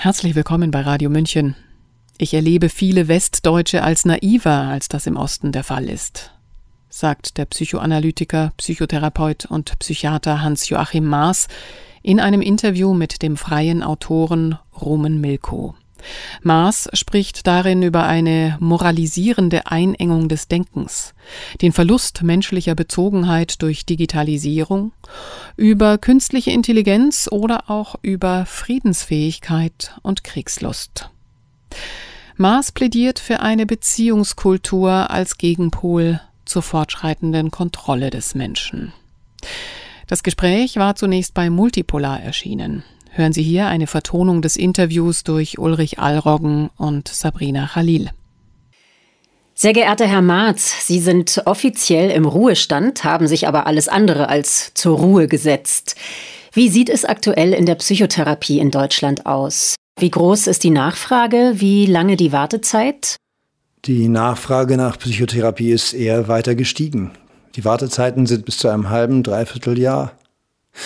Herzlich willkommen bei Radio München. Ich erlebe viele Westdeutsche als naiver, als das im Osten der Fall ist, sagt der Psychoanalytiker, Psychotherapeut und Psychiater Hans-Joachim Maas in einem Interview mit dem freien Autoren Roman Milko. Maas spricht darin über eine moralisierende Einengung des Denkens, den Verlust menschlicher Bezogenheit durch Digitalisierung, über künstliche Intelligenz oder auch über Friedensfähigkeit und Kriegslust. Maas plädiert für eine Beziehungskultur als Gegenpol zur fortschreitenden Kontrolle des Menschen. Das Gespräch war zunächst bei Multipolar erschienen. Hören Sie hier eine Vertonung des Interviews durch Ulrich Allroggen und Sabrina Khalil. Sehr geehrter Herr Marz, Sie sind offiziell im Ruhestand, haben sich aber alles andere als zur Ruhe gesetzt. Wie sieht es aktuell in der Psychotherapie in Deutschland aus? Wie groß ist die Nachfrage? Wie lange die Wartezeit? Die Nachfrage nach Psychotherapie ist eher weiter gestiegen. Die Wartezeiten sind bis zu einem halben, dreiviertel Jahr.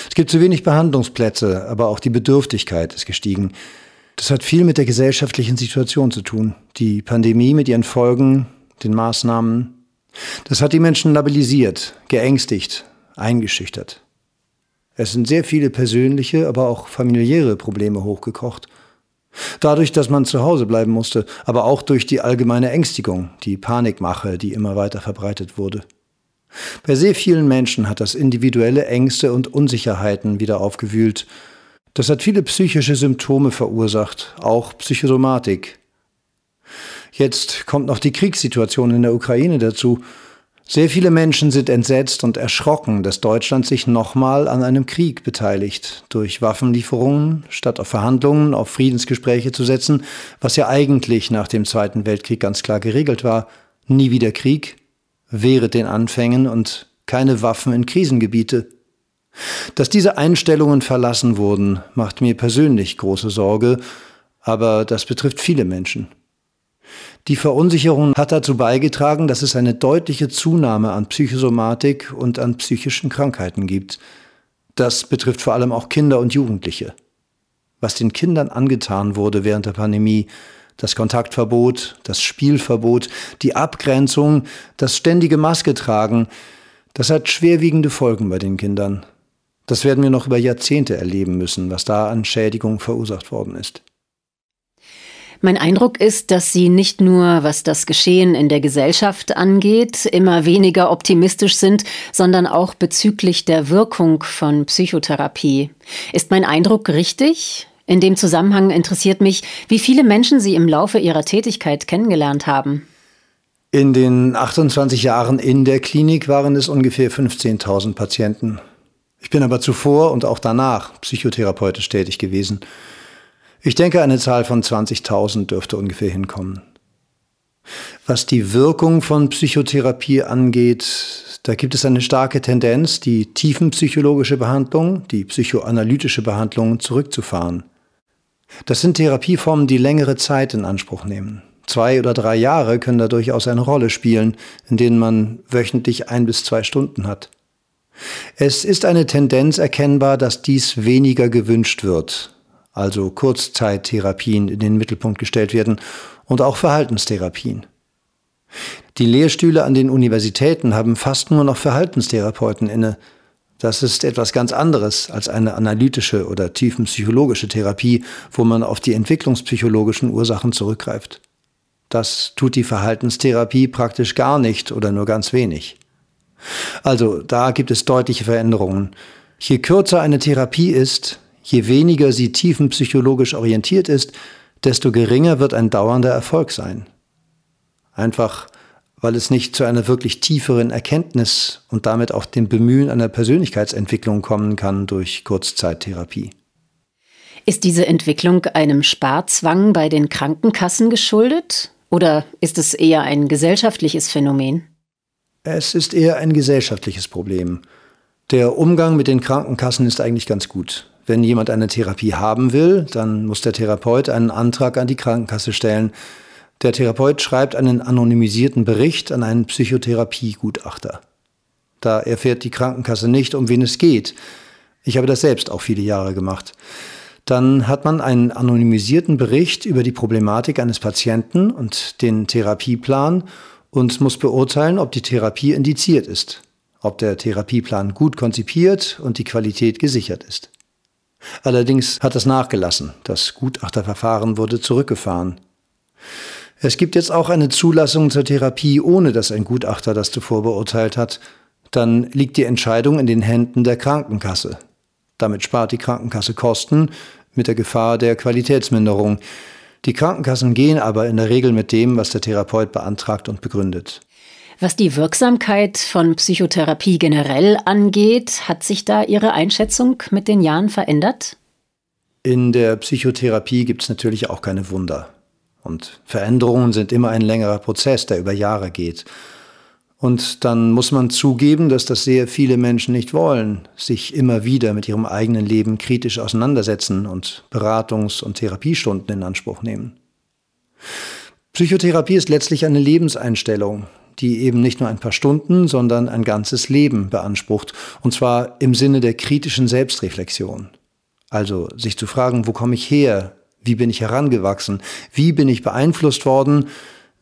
Es gibt zu wenig Behandlungsplätze, aber auch die Bedürftigkeit ist gestiegen. Das hat viel mit der gesellschaftlichen Situation zu tun. Die Pandemie mit ihren Folgen, den Maßnahmen. Das hat die Menschen labilisiert, geängstigt, eingeschüchtert. Es sind sehr viele persönliche, aber auch familiäre Probleme hochgekocht. Dadurch, dass man zu Hause bleiben musste, aber auch durch die allgemeine Ängstigung, die Panikmache, die immer weiter verbreitet wurde. Bei sehr vielen Menschen hat das individuelle Ängste und Unsicherheiten wieder aufgewühlt. Das hat viele psychische Symptome verursacht, auch Psychosomatik. Jetzt kommt noch die Kriegssituation in der Ukraine dazu. Sehr viele Menschen sind entsetzt und erschrocken, dass Deutschland sich nochmal an einem Krieg beteiligt, durch Waffenlieferungen, statt auf Verhandlungen, auf Friedensgespräche zu setzen, was ja eigentlich nach dem Zweiten Weltkrieg ganz klar geregelt war. Nie wieder Krieg, wehret den Anfängen und keine Waffen in Krisengebiete. Dass diese Einstellungen verlassen wurden, macht mir persönlich große Sorge, aber das betrifft viele Menschen. Die Verunsicherung hat dazu beigetragen, dass es eine deutliche Zunahme an Psychosomatik und an psychischen Krankheiten gibt. Das betrifft vor allem auch Kinder und Jugendliche. Was den Kindern angetan wurde während der Pandemie, das Kontaktverbot, das Spielverbot, die Abgrenzung, das ständige Maske tragen, das hat schwerwiegende Folgen bei den Kindern. Das werden wir noch über Jahrzehnte erleben müssen, was da an Schädigung verursacht worden ist. Mein Eindruck ist, dass Sie nicht nur, was das Geschehen in der Gesellschaft angeht, immer weniger optimistisch sind, sondern auch bezüglich der Wirkung von Psychotherapie. Ist mein Eindruck richtig? In dem Zusammenhang interessiert mich, wie viele Menschen Sie im Laufe Ihrer Tätigkeit kennengelernt haben. In den 28 Jahren in der Klinik waren es ungefähr 15.000 Patienten. Ich bin aber zuvor und auch danach psychotherapeutisch tätig gewesen. Ich denke, eine Zahl von 20.000 dürfte ungefähr hinkommen. Was die Wirkung von Psychotherapie angeht, da gibt es eine starke Tendenz, die tiefenpsychologische Behandlung, die psychoanalytische Behandlung zurückzufahren. Das sind Therapieformen, die längere Zeit in Anspruch nehmen. Zwei oder drei Jahre können da durchaus eine Rolle spielen, in denen man wöchentlich ein bis zwei Stunden hat. Es ist eine Tendenz erkennbar, dass dies weniger gewünscht wird, also Kurzzeittherapien in den Mittelpunkt gestellt werden und auch Verhaltenstherapien. Die Lehrstühle an den Universitäten haben fast nur noch Verhaltenstherapeuten inne, das ist etwas ganz anderes als eine analytische oder tiefenpsychologische Therapie, wo man auf die entwicklungspsychologischen Ursachen zurückgreift. Das tut die Verhaltenstherapie praktisch gar nicht oder nur ganz wenig. Also da gibt es deutliche Veränderungen. Je kürzer eine Therapie ist, je weniger sie tiefenpsychologisch orientiert ist, desto geringer wird ein dauernder Erfolg sein. Einfach weil es nicht zu einer wirklich tieferen Erkenntnis und damit auch dem Bemühen einer Persönlichkeitsentwicklung kommen kann durch Kurzzeittherapie. Ist diese Entwicklung einem Sparzwang bei den Krankenkassen geschuldet oder ist es eher ein gesellschaftliches Phänomen? Es ist eher ein gesellschaftliches Problem. Der Umgang mit den Krankenkassen ist eigentlich ganz gut. Wenn jemand eine Therapie haben will, dann muss der Therapeut einen Antrag an die Krankenkasse stellen, der Therapeut schreibt einen anonymisierten Bericht an einen Psychotherapiegutachter. Da erfährt die Krankenkasse nicht, um wen es geht. Ich habe das selbst auch viele Jahre gemacht. Dann hat man einen anonymisierten Bericht über die Problematik eines Patienten und den Therapieplan und muss beurteilen, ob die Therapie indiziert ist, ob der Therapieplan gut konzipiert und die Qualität gesichert ist. Allerdings hat das nachgelassen. Das Gutachterverfahren wurde zurückgefahren. Es gibt jetzt auch eine Zulassung zur Therapie, ohne dass ein Gutachter das zuvor beurteilt hat. Dann liegt die Entscheidung in den Händen der Krankenkasse. Damit spart die Krankenkasse Kosten mit der Gefahr der Qualitätsminderung. Die Krankenkassen gehen aber in der Regel mit dem, was der Therapeut beantragt und begründet. Was die Wirksamkeit von Psychotherapie generell angeht, hat sich da Ihre Einschätzung mit den Jahren verändert? In der Psychotherapie gibt es natürlich auch keine Wunder. Und Veränderungen sind immer ein längerer Prozess, der über Jahre geht. Und dann muss man zugeben, dass das sehr viele Menschen nicht wollen, sich immer wieder mit ihrem eigenen Leben kritisch auseinandersetzen und Beratungs- und Therapiestunden in Anspruch nehmen. Psychotherapie ist letztlich eine Lebenseinstellung, die eben nicht nur ein paar Stunden, sondern ein ganzes Leben beansprucht, und zwar im Sinne der kritischen Selbstreflexion. Also sich zu fragen, wo komme ich her? Wie bin ich herangewachsen? Wie bin ich beeinflusst worden?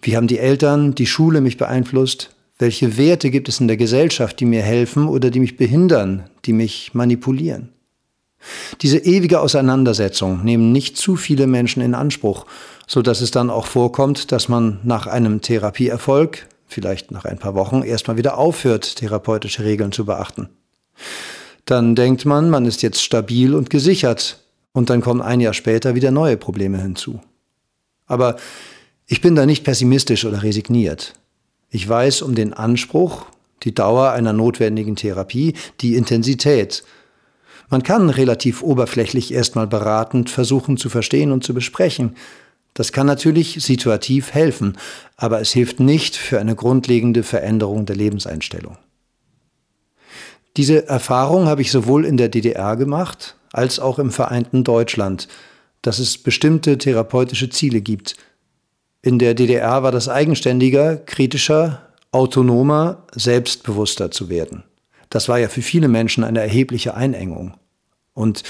Wie haben die Eltern, die Schule mich beeinflusst? Welche Werte gibt es in der Gesellschaft, die mir helfen oder die mich behindern, die mich manipulieren? Diese ewige Auseinandersetzung nehmen nicht zu viele Menschen in Anspruch, so dass es dann auch vorkommt, dass man nach einem Therapieerfolg, vielleicht nach ein paar Wochen, erstmal wieder aufhört, therapeutische Regeln zu beachten. Dann denkt man, man ist jetzt stabil und gesichert, und dann kommen ein Jahr später wieder neue Probleme hinzu. Aber ich bin da nicht pessimistisch oder resigniert. Ich weiß um den Anspruch, die Dauer einer notwendigen Therapie, die Intensität. Man kann relativ oberflächlich erstmal beratend versuchen zu verstehen und zu besprechen. Das kann natürlich situativ helfen, aber es hilft nicht für eine grundlegende Veränderung der Lebenseinstellung. Diese Erfahrung habe ich sowohl in der DDR gemacht als auch im vereinten Deutschland, dass es bestimmte therapeutische Ziele gibt – in der DDR war das eigenständiger, kritischer, autonomer, selbstbewusster zu werden. Das war ja für viele Menschen eine erhebliche Einengung. Und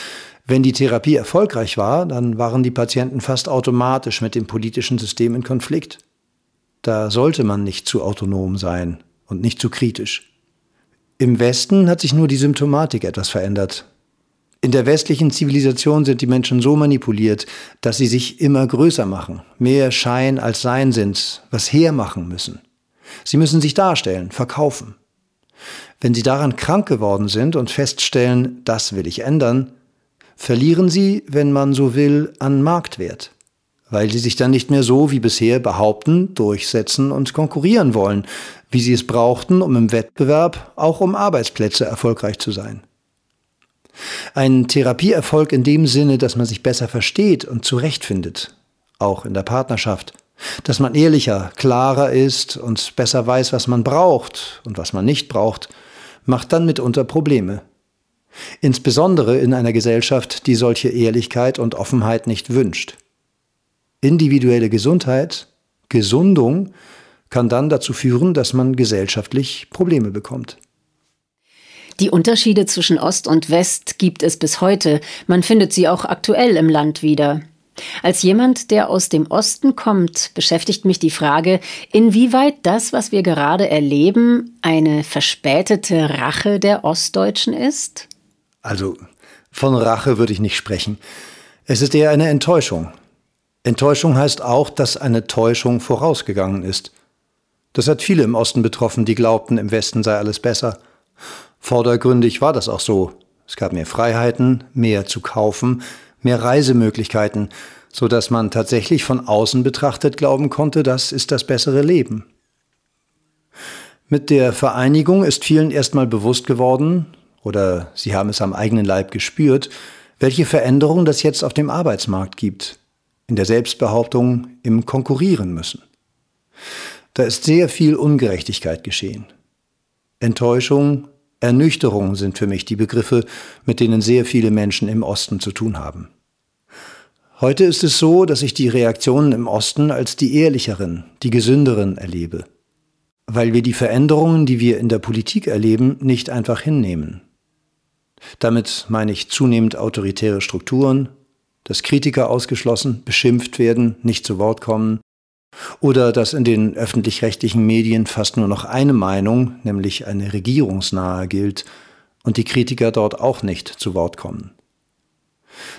wenn die Therapie erfolgreich war, dann waren die Patienten fast automatisch mit dem politischen System in Konflikt. Da sollte man nicht zu autonom sein und nicht zu kritisch. Im Westen hat sich nur die Symptomatik etwas verändert. In der westlichen Zivilisation sind die Menschen so manipuliert, dass sie sich immer größer machen, mehr Schein als Sein sind, was hermachen müssen. Sie müssen sich darstellen, verkaufen. Wenn sie daran krank geworden sind und feststellen, das will ich ändern, verlieren sie, wenn man so will, an Marktwert, weil sie sich dann nicht mehr so wie bisher behaupten, durchsetzen und konkurrieren wollen, wie sie es brauchten, um im Wettbewerb auch um Arbeitsplätze erfolgreich zu sein. Ein Therapieerfolg in dem Sinne, dass man sich besser versteht und zurechtfindet, auch in der Partnerschaft, dass man ehrlicher, klarer ist und besser weiß, was man braucht und was man nicht braucht, macht dann mitunter Probleme. Insbesondere in einer Gesellschaft, die solche Ehrlichkeit und Offenheit nicht wünscht. Individuelle Gesundheit, Gesundung, kann dann dazu führen, dass man gesellschaftlich Probleme bekommt. Die Unterschiede zwischen Ost und West gibt es bis heute. Man findet sie auch aktuell im Land wieder. Als jemand, der aus dem Osten kommt, beschäftigt mich die Frage, inwieweit das, was wir gerade erleben, eine verspätete Rache der Ostdeutschen ist? Also von Rache würde ich nicht sprechen. Es ist eher eine Enttäuschung. Enttäuschung heißt auch, dass eine Täuschung vorausgegangen ist. Das hat viele im Osten betroffen, die glaubten, im Westen sei alles besser. Vordergründig war das auch so. Es gab mehr Freiheiten, mehr zu kaufen, mehr Reisemöglichkeiten, so dass man tatsächlich von außen betrachtet glauben konnte, das ist das bessere Leben. Mit der Vereinigung ist vielen erstmal bewusst geworden, oder sie haben es am eigenen Leib gespürt, welche Veränderungen das jetzt auf dem Arbeitsmarkt gibt, in der Selbstbehauptung, im Konkurrieren müssen. Da ist sehr viel Ungerechtigkeit geschehen. Enttäuschung, Ernüchterung sind für mich die Begriffe, mit denen sehr viele Menschen im Osten zu tun haben. Heute ist es so, dass ich die Reaktionen im Osten als die ehrlicheren, die gesünderen erlebe, weil wir die Veränderungen, die wir in der Politik erleben, nicht einfach hinnehmen. Damit meine ich zunehmend autoritäre Strukturen, dass Kritiker ausgeschlossen, beschimpft werden, nicht zu Wort kommen, oder dass in den öffentlich-rechtlichen Medien fast nur noch eine Meinung, nämlich eine regierungsnahe, gilt und die Kritiker dort auch nicht zu Wort kommen.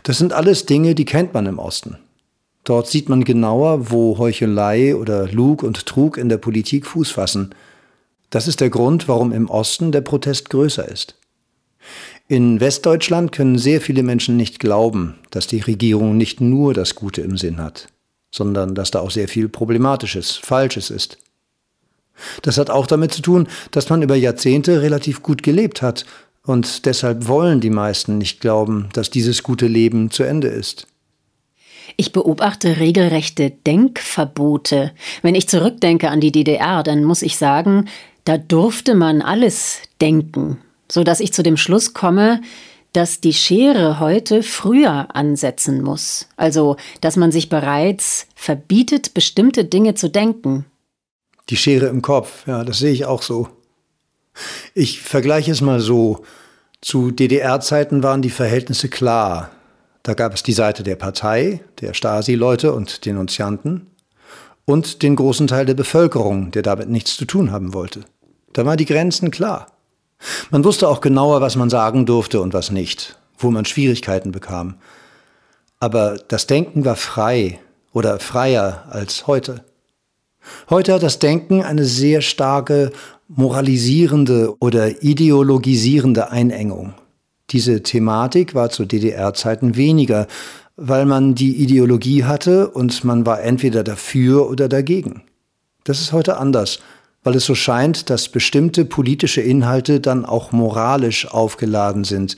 Das sind alles Dinge, die kennt man im Osten. Dort sieht man genauer, wo Heuchelei oder Lug und Trug in der Politik Fuß fassen. Das ist der Grund, warum im Osten der Protest größer ist. In Westdeutschland können sehr viele Menschen nicht glauben, dass die Regierung nicht nur das Gute im Sinn hat, sondern dass da auch sehr viel Problematisches, Falsches ist. Das hat auch damit zu tun, dass man über Jahrzehnte relativ gut gelebt hat und deshalb wollen die meisten nicht glauben, dass dieses gute Leben zu Ende ist. Ich beobachte regelrechte Denkverbote. Wenn ich zurückdenke an die DDR, dann muss ich sagen, da durfte man alles denken, so dass ich zu dem Schluss komme, dass die Schere heute früher ansetzen muss. Also, dass man sich bereits verbietet, bestimmte Dinge zu denken. Die Schere im Kopf, ja, das sehe ich auch so. Ich vergleiche es mal so. Zu DDR-Zeiten waren die Verhältnisse klar. Da gab es die Seite der Partei, der Stasi-Leute und Denunzianten und den großen Teil der Bevölkerung, der damit nichts zu tun haben wollte. Da waren die Grenzen klar. Man wusste auch genauer, was man sagen durfte und was nicht, wo man Schwierigkeiten bekam. Aber das Denken war frei oder freier als heute. Heute hat das Denken eine sehr starke moralisierende oder ideologisierende Einengung. Diese Thematik war zu DDR-Zeiten weniger, weil man die Ideologie hatte und man war entweder dafür oder dagegen. Das ist heute anders, weil es so scheint, dass bestimmte politische Inhalte dann auch moralisch aufgeladen sind.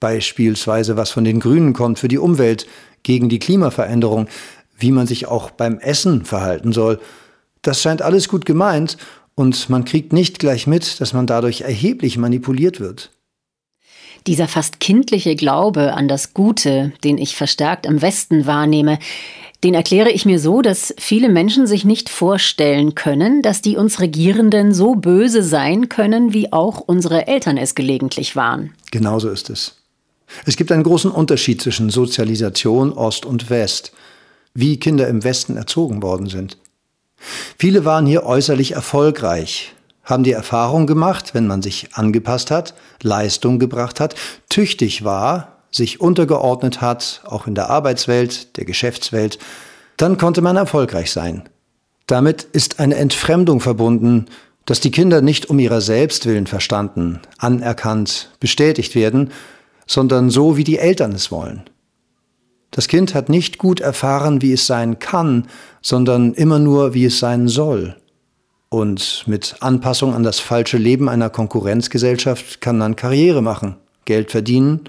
Beispielsweise, was von den Grünen kommt für die Umwelt, gegen die Klimaveränderung, wie man sich auch beim Essen verhalten soll. Das scheint alles gut gemeint und man kriegt nicht gleich mit, dass man dadurch erheblich manipuliert wird. Dieser fast kindliche Glaube an das Gute, den ich verstärkt im Westen wahrnehme, den erkläre ich mir so, dass viele Menschen sich nicht vorstellen können, dass die uns Regierenden so böse sein können, wie auch unsere Eltern es gelegentlich waren. Genauso ist es. Es gibt einen großen Unterschied zwischen Sozialisation Ost und West, wie Kinder im Westen erzogen worden sind. Viele waren hier äußerlich erfolgreich, haben die Erfahrung gemacht, wenn man sich angepasst hat, Leistung gebracht hat, tüchtig war, sich untergeordnet hat, auch in der Arbeitswelt, der Geschäftswelt, dann konnte man erfolgreich sein. Damit ist eine Entfremdung verbunden, dass die Kinder nicht um ihrer selbst willen verstanden, anerkannt, bestätigt werden, sondern so, wie die Eltern es wollen. Das Kind hat nicht gut erfahren, wie es sein kann, sondern immer nur, wie es sein soll. Und mit Anpassung an das falsche Leben einer Konkurrenzgesellschaft kann man Karriere machen, Geld verdienen,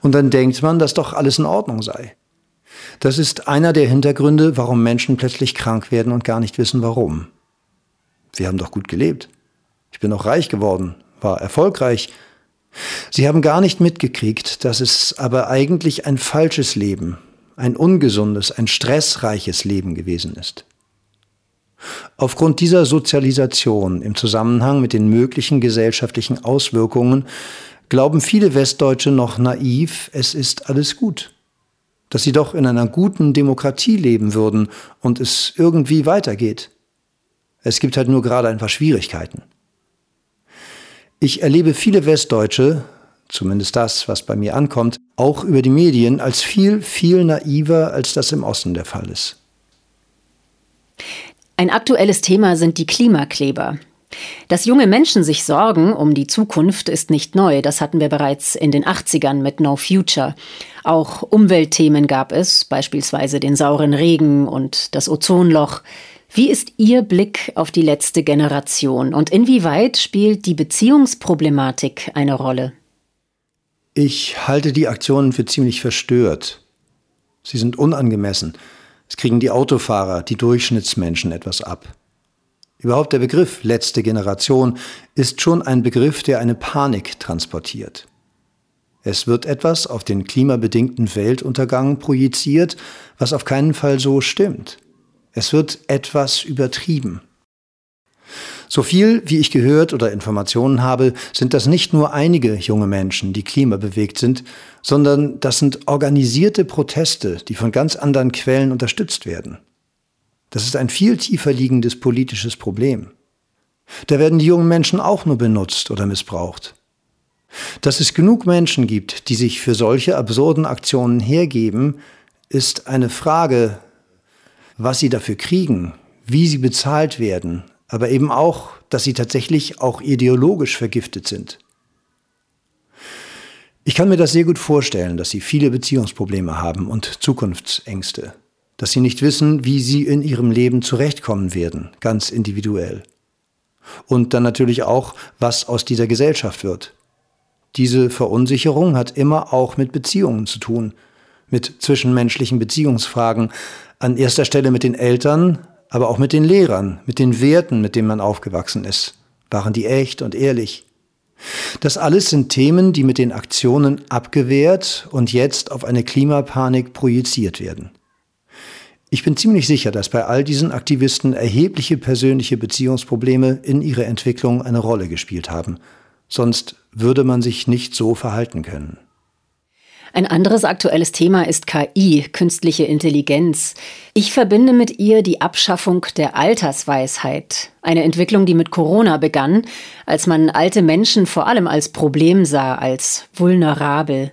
und dann denkt man, dass doch alles in Ordnung sei. Das ist einer der Hintergründe, warum Menschen plötzlich krank werden und gar nicht wissen warum. Wir haben doch gut gelebt. Ich bin auch reich geworden, war erfolgreich, Sie haben gar nicht mitgekriegt, dass es aber eigentlich ein falsches Leben, ein ungesundes, ein stressreiches Leben gewesen ist. Aufgrund dieser Sozialisation im Zusammenhang mit den möglichen gesellschaftlichen Auswirkungen glauben viele Westdeutsche noch naiv, es ist alles gut, dass sie doch in einer guten Demokratie leben würden und es irgendwie weitergeht. Es gibt halt nur gerade ein paar Schwierigkeiten. Ich erlebe viele Westdeutsche, zumindest das, was bei mir ankommt, auch über die Medien als viel, viel naiver, als das im Osten der Fall ist. Ein aktuelles Thema sind die Klimakleber. Dass junge Menschen sich sorgen um die Zukunft ist nicht neu. Das hatten wir bereits in den 80ern mit No Future. Auch Umweltthemen gab es, beispielsweise den sauren Regen und das Ozonloch. Wie ist Ihr Blick auf die letzte Generation und inwieweit spielt die Beziehungsproblematik eine Rolle? Ich halte die Aktionen für ziemlich verstört. Sie sind unangemessen. Es kriegen die Autofahrer, die Durchschnittsmenschen etwas ab. Überhaupt der Begriff letzte Generation ist schon ein Begriff, der eine Panik transportiert. Es wird etwas auf den klimabedingten Weltuntergang projiziert, was auf keinen Fall so stimmt. Es wird etwas übertrieben. So viel, wie ich gehört oder Informationen habe, sind das nicht nur einige junge Menschen, die klimabewegt sind, sondern das sind organisierte Proteste, die von ganz anderen Quellen unterstützt werden. Das ist ein viel tiefer liegendes politisches Problem. Da werden die jungen Menschen auch nur benutzt oder missbraucht. Dass es genug Menschen gibt, die sich für solche absurden Aktionen hergeben, ist eine Frage, was sie dafür kriegen, wie sie bezahlt werden, aber eben auch, dass sie tatsächlich auch ideologisch vergiftet sind. Ich kann mir das sehr gut vorstellen, dass sie viele Beziehungsprobleme haben und Zukunftsängste, dass sie nicht wissen, wie sie in ihrem Leben zurechtkommen werden, ganz individuell. Und dann natürlich auch, was aus dieser Gesellschaft wird. Diese Verunsicherung hat immer auch mit Beziehungen zu tun, mit zwischenmenschlichen Beziehungsfragen, an erster Stelle mit den Eltern, aber auch mit den Lehrern, mit den Werten, mit denen man aufgewachsen ist. Waren die echt und ehrlich? Das alles sind Themen, die mit den Aktionen abgewehrt und jetzt auf eine Klimapanik projiziert werden. Ich bin ziemlich sicher, dass bei all diesen Aktivisten erhebliche persönliche Beziehungsprobleme in ihrer Entwicklung eine Rolle gespielt haben. Sonst würde man sich nicht so verhalten können. Ein anderes aktuelles Thema ist KI, künstliche Intelligenz. Ich verbinde mit ihr die Abschaffung der Altersweisheit, eine Entwicklung, die mit Corona begann, als man alte Menschen vor allem als Problem sah, als vulnerabel.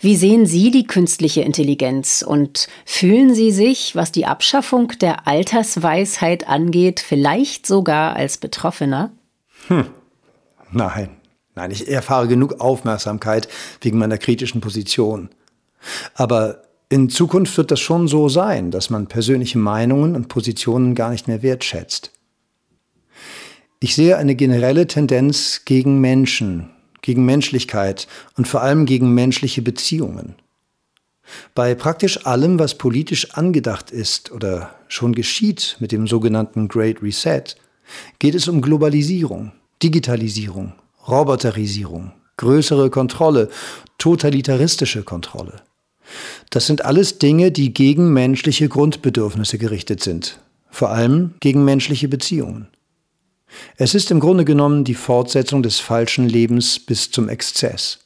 Wie sehen Sie die künstliche Intelligenz und fühlen Sie sich, was die Abschaffung der Altersweisheit angeht, vielleicht sogar als Betroffener? Hm. Nein, Nein, ich erfahre genug Aufmerksamkeit wegen meiner kritischen Position. Aber in Zukunft wird das schon so sein, dass man persönliche Meinungen und Positionen gar nicht mehr wertschätzt. Ich sehe eine generelle Tendenz gegen Menschen, gegen Menschlichkeit und vor allem gegen menschliche Beziehungen. Bei praktisch allem, was politisch angedacht ist oder schon geschieht mit dem sogenannten Great Reset, geht es um Globalisierung, Digitalisierung, Roboterisierung, größere Kontrolle, totalitaristische Kontrolle. Das sind alles Dinge, die gegen menschliche Grundbedürfnisse gerichtet sind, vor allem gegen menschliche Beziehungen. Es ist im Grunde genommen die Fortsetzung des falschen Lebens bis zum Exzess.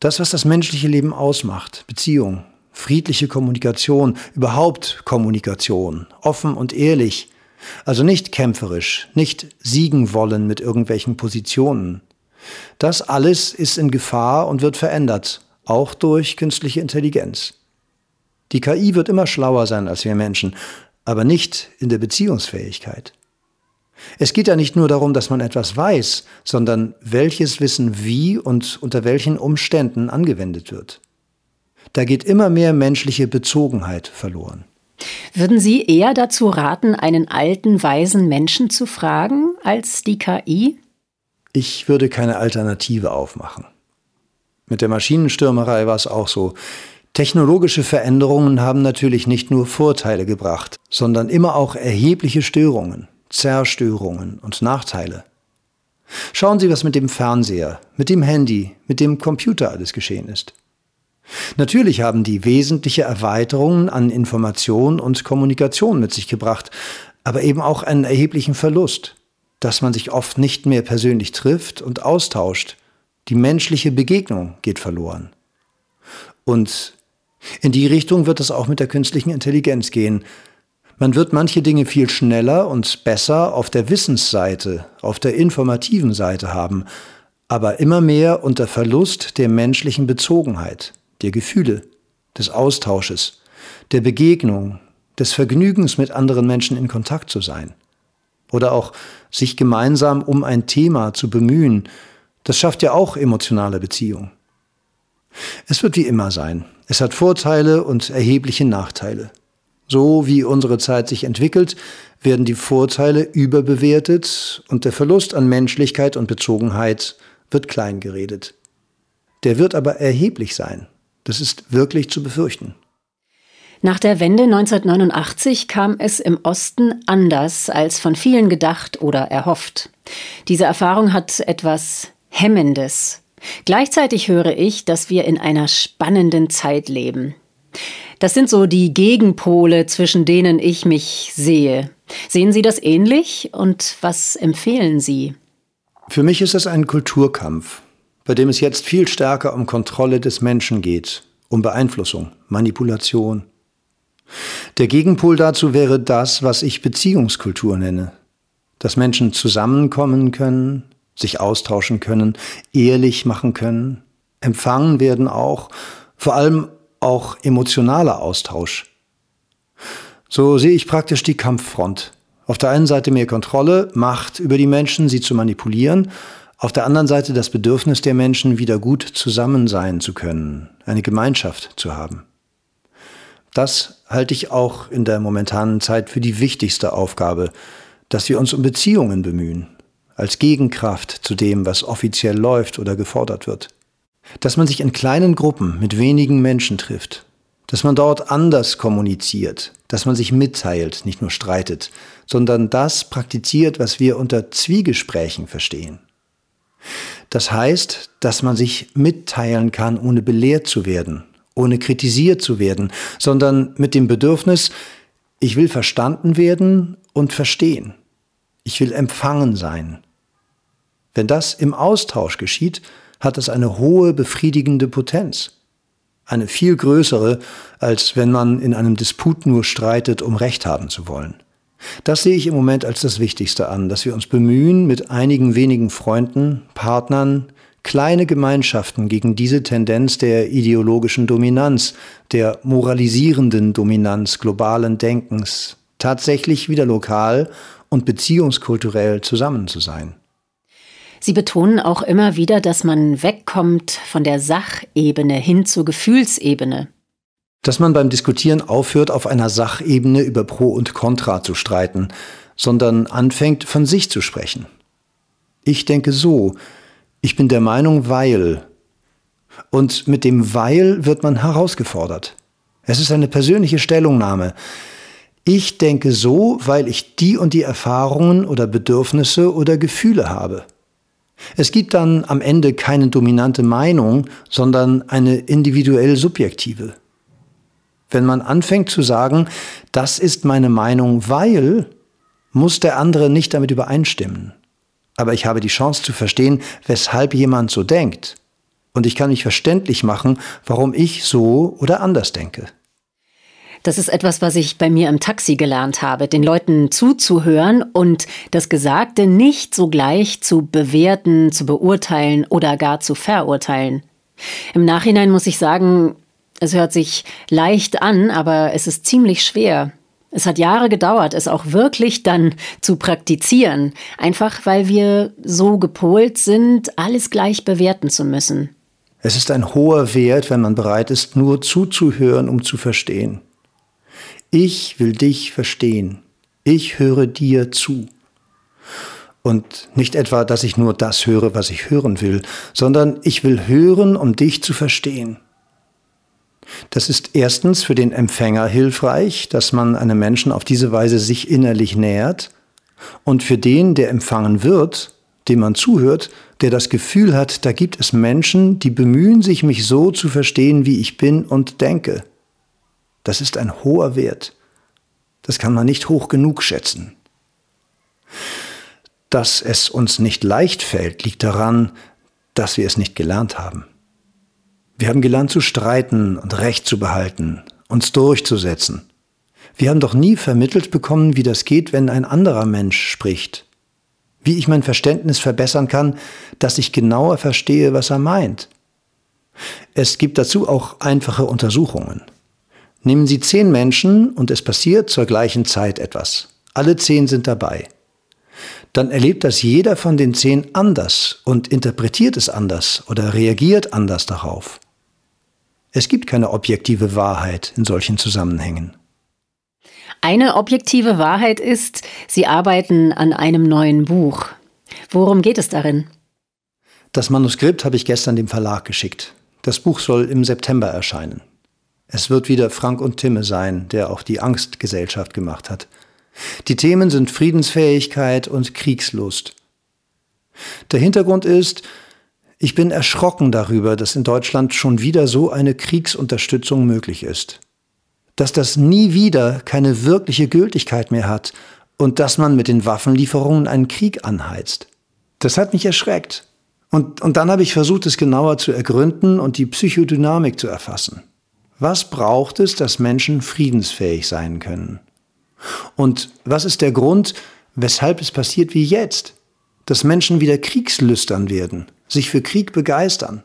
Das, was das menschliche Leben ausmacht, Beziehung, friedliche Kommunikation, überhaupt Kommunikation, offen und ehrlich, also nicht kämpferisch, nicht siegen wollen mit irgendwelchen Positionen. Das alles ist in Gefahr und wird verändert, auch durch künstliche Intelligenz. Die KI wird immer schlauer sein als wir Menschen, aber nicht in der Beziehungsfähigkeit. Es geht ja nicht nur darum, dass man etwas weiß, sondern welches Wissen wie und unter welchen Umständen angewendet wird. Da geht immer mehr menschliche Bezogenheit verloren. Würden Sie eher dazu raten, einen alten, weisen Menschen zu fragen, als die KI? Ich würde keine Alternative aufmachen. Mit der Maschinenstürmerei war es auch so. Technologische Veränderungen haben natürlich nicht nur Vorteile gebracht, sondern immer auch erhebliche Störungen, Zerstörungen und Nachteile. Schauen Sie, was mit dem Fernseher, mit dem Handy, mit dem Computer alles geschehen ist. Natürlich haben die wesentliche Erweiterungen an Information und Kommunikation mit sich gebracht, aber eben auch einen erheblichen Verlust, dass man sich oft nicht mehr persönlich trifft und austauscht. Die menschliche Begegnung geht verloren. Und in die Richtung wird es auch mit der künstlichen Intelligenz gehen. Man wird manche Dinge viel schneller und besser auf der Wissensseite, auf der informativen Seite haben, aber immer mehr unter Verlust der menschlichen Bezogenheit der Gefühle, des Austausches, der Begegnung, des Vergnügens mit anderen Menschen in Kontakt zu sein. Oder auch sich gemeinsam um ein Thema zu bemühen, das schafft ja auch emotionale Beziehung. Es wird wie immer sein. Es hat Vorteile und erhebliche Nachteile. So wie unsere Zeit sich entwickelt, werden die Vorteile überbewertet und der Verlust an Menschlichkeit und Bezogenheit wird kleingeredet. Der wird aber erheblich sein. Das ist wirklich zu befürchten. Nach der Wende 1989 kam es im Osten anders als von vielen gedacht oder erhofft. Diese Erfahrung hat etwas Hemmendes. Gleichzeitig höre ich, dass wir in einer spannenden Zeit leben. Das sind so die Gegenpole, zwischen denen ich mich sehe. Sehen Sie das ähnlich und was empfehlen Sie? Für mich ist es ein Kulturkampf, bei dem es jetzt viel stärker um Kontrolle des Menschen geht, um Beeinflussung, Manipulation. Der Gegenpol dazu wäre das, was ich Beziehungskultur nenne, dass Menschen zusammenkommen können, sich austauschen können, ehrlich machen können, empfangen werden auch, vor allem auch emotionaler Austausch. So sehe ich praktisch die Kampffront. Auf der einen Seite mehr Kontrolle, Macht über die Menschen, sie zu manipulieren, auf der anderen Seite das Bedürfnis der Menschen, wieder gut zusammen sein zu können, eine Gemeinschaft zu haben. Das halte ich auch in der momentanen Zeit für die wichtigste Aufgabe, dass wir uns um Beziehungen bemühen, als Gegenkraft zu dem, was offiziell läuft oder gefordert wird. Dass man sich in kleinen Gruppen mit wenigen Menschen trifft, dass man dort anders kommuniziert, dass man sich mitteilt, nicht nur streitet, sondern das praktiziert, was wir unter Zwiegesprächen verstehen. Das heißt, dass man sich mitteilen kann, ohne belehrt zu werden, ohne kritisiert zu werden, sondern mit dem Bedürfnis, ich will verstanden werden und verstehen. Ich will empfangen sein. Wenn das im Austausch geschieht, hat es eine hohe befriedigende Potenz. Eine viel größere, als wenn man in einem Disput nur streitet, um Recht haben zu wollen. Das sehe ich im Moment als das Wichtigste an, dass wir uns bemühen, mit einigen wenigen Freunden, Partnern, kleine Gemeinschaften gegen diese Tendenz der ideologischen Dominanz, der moralisierenden Dominanz globalen Denkens, tatsächlich wieder lokal und beziehungskulturell zusammen zu sein. Sie betonen auch immer wieder, dass man wegkommt von der Sachebene hin zur Gefühlsebene. Dass man beim Diskutieren aufhört, auf einer Sachebene über Pro und Contra zu streiten, sondern anfängt, von sich zu sprechen. Ich denke so, ich bin der Meinung, weil. Und mit dem weil wird man herausgefordert. Es ist eine persönliche Stellungnahme. Ich denke so, weil ich die und die Erfahrungen oder Bedürfnisse oder Gefühle habe. Es gibt dann am Ende keine dominante Meinung, sondern eine individuell subjektive. Wenn man anfängt zu sagen, das ist meine Meinung, weil, muss der andere nicht damit übereinstimmen aber ich habe die Chance zu verstehen, weshalb jemand so denkt. Und ich kann mich verständlich machen, warum ich so oder anders denke. Das ist etwas, was ich bei mir im Taxi gelernt habe, den Leuten zuzuhören und das Gesagte nicht sogleich zu bewerten, zu beurteilen oder gar zu verurteilen. Im Nachhinein muss ich sagen, es hört sich leicht an, aber es ist ziemlich schwer. Es hat Jahre gedauert, es auch wirklich dann zu praktizieren, einfach weil wir so gepolt sind, alles gleich bewerten zu müssen. Es ist ein hoher Wert, wenn man bereit ist, nur zuzuhören, um zu verstehen. Ich will dich verstehen. Ich höre dir zu. Und nicht etwa, dass ich nur das höre, was ich hören will, sondern ich will hören, um dich zu verstehen. Das ist erstens für den Empfänger hilfreich, dass man einem Menschen auf diese Weise sich innerlich nähert und für den, der empfangen wird, dem man zuhört, der das Gefühl hat, da gibt es Menschen, die bemühen sich, mich so zu verstehen, wie ich bin und denke. Das ist ein hoher Wert. Das kann man nicht hoch genug schätzen. Dass es uns nicht leicht fällt, liegt daran, dass wir es nicht gelernt haben. Wir haben gelernt zu streiten und Recht zu behalten, uns durchzusetzen. Wir haben doch nie vermittelt bekommen, wie das geht, wenn ein anderer Mensch spricht. Wie ich mein Verständnis verbessern kann, dass ich genauer verstehe, was er meint. Es gibt dazu auch einfache Untersuchungen. Nehmen Sie zehn Menschen und es passiert zur gleichen Zeit etwas. Alle zehn sind dabei. Dann erlebt das jeder von den zehn anders und interpretiert es anders oder reagiert anders darauf. Es gibt keine objektive Wahrheit in solchen Zusammenhängen. Eine objektive Wahrheit ist, Sie arbeiten an einem neuen Buch. Worum geht es darin? Das Manuskript habe ich gestern dem Verlag geschickt. Das Buch soll im September erscheinen. Es wird wieder Frank und Timme sein, der auch die Angstgesellschaft gemacht hat. Die Themen sind Friedensfähigkeit und Kriegslust. Der Hintergrund ist, ich bin erschrocken darüber, dass in Deutschland schon wieder so eine Kriegsunterstützung möglich ist. dass das nie wieder keine wirkliche Gültigkeit mehr hat und dass man mit den Waffenlieferungen einen Krieg anheizt. Das hat mich erschreckt. Und, und dann habe ich versucht, es genauer zu ergründen und die Psychodynamik zu erfassen. Was braucht es, dass Menschen friedensfähig sein können? Und was ist der Grund, weshalb es passiert wie jetzt? Dass Menschen wieder kriegslüstern werden, sich für Krieg begeistern.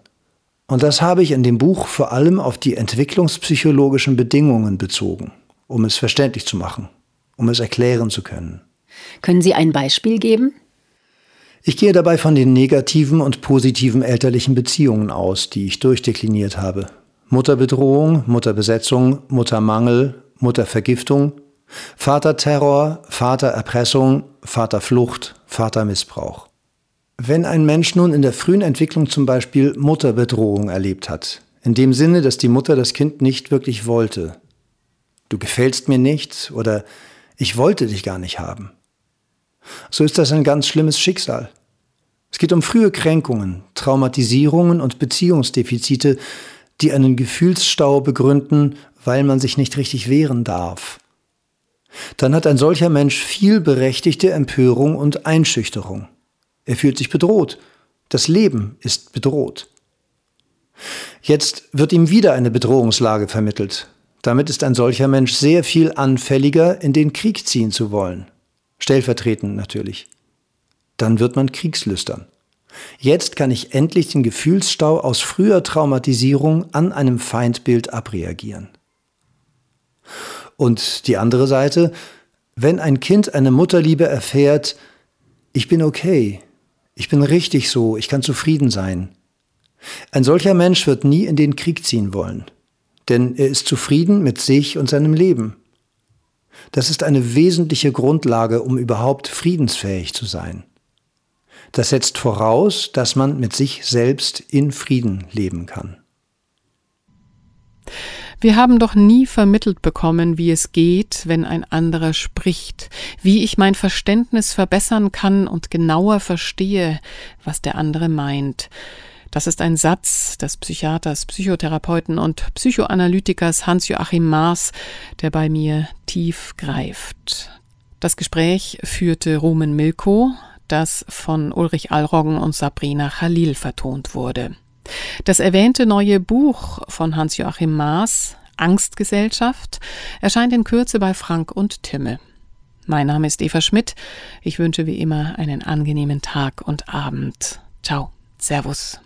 Und das habe ich in dem Buch vor allem auf die entwicklungspsychologischen Bedingungen bezogen, um es verständlich zu machen, um es erklären zu können. Können Sie ein Beispiel geben? Ich gehe dabei von den negativen und positiven elterlichen Beziehungen aus, die ich durchdekliniert habe. Mutterbedrohung, Mutterbesetzung, Muttermangel, Muttervergiftung, Vaterterror, Vatererpressung, Vaterflucht, Vatermissbrauch. Wenn ein Mensch nun in der frühen Entwicklung zum Beispiel Mutterbedrohung erlebt hat, in dem Sinne, dass die Mutter das Kind nicht wirklich wollte, du gefällst mir nicht oder ich wollte dich gar nicht haben, so ist das ein ganz schlimmes Schicksal. Es geht um frühe Kränkungen, Traumatisierungen und Beziehungsdefizite, die einen Gefühlsstau begründen, weil man sich nicht richtig wehren darf. Dann hat ein solcher Mensch viel berechtigte Empörung und Einschüchterung. Er fühlt sich bedroht. Das Leben ist bedroht. Jetzt wird ihm wieder eine Bedrohungslage vermittelt. Damit ist ein solcher Mensch sehr viel anfälliger, in den Krieg ziehen zu wollen. Stellvertretend natürlich. Dann wird man kriegslüstern. Jetzt kann ich endlich den Gefühlsstau aus früher Traumatisierung an einem Feindbild abreagieren. Und die andere Seite, wenn ein Kind eine Mutterliebe erfährt, ich bin okay, ich bin richtig so, ich kann zufrieden sein. Ein solcher Mensch wird nie in den Krieg ziehen wollen, denn er ist zufrieden mit sich und seinem Leben. Das ist eine wesentliche Grundlage, um überhaupt friedensfähig zu sein. Das setzt voraus, dass man mit sich selbst in Frieden leben kann. Wir haben doch nie vermittelt bekommen, wie es geht, wenn ein anderer spricht, wie ich mein Verständnis verbessern kann und genauer verstehe, was der andere meint. Das ist ein Satz des Psychiaters, Psychotherapeuten und Psychoanalytikers Hans-Joachim Maas, der bei mir tief greift. Das Gespräch führte Rumen Milko, das von Ulrich Allroggen und Sabrina Khalil vertont wurde. Das erwähnte neue Buch von Hans-Joachim Maas, Angstgesellschaft, erscheint in Kürze bei Frank und Timme. Mein Name ist Eva Schmidt. Ich wünsche wie immer einen angenehmen Tag und Abend. Ciao. Servus.